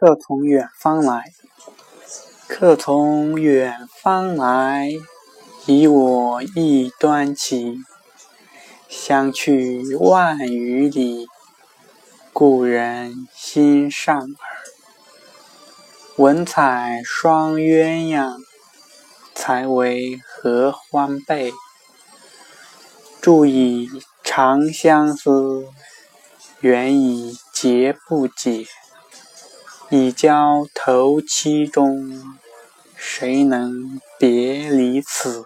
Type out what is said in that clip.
客从远方来，客从远方来，遗我一端起。相去万余里，故人心上耳。文采双鸳鸯，才为合欢被。注以长相思，缘以结不解。已交头七中，谁能别离此？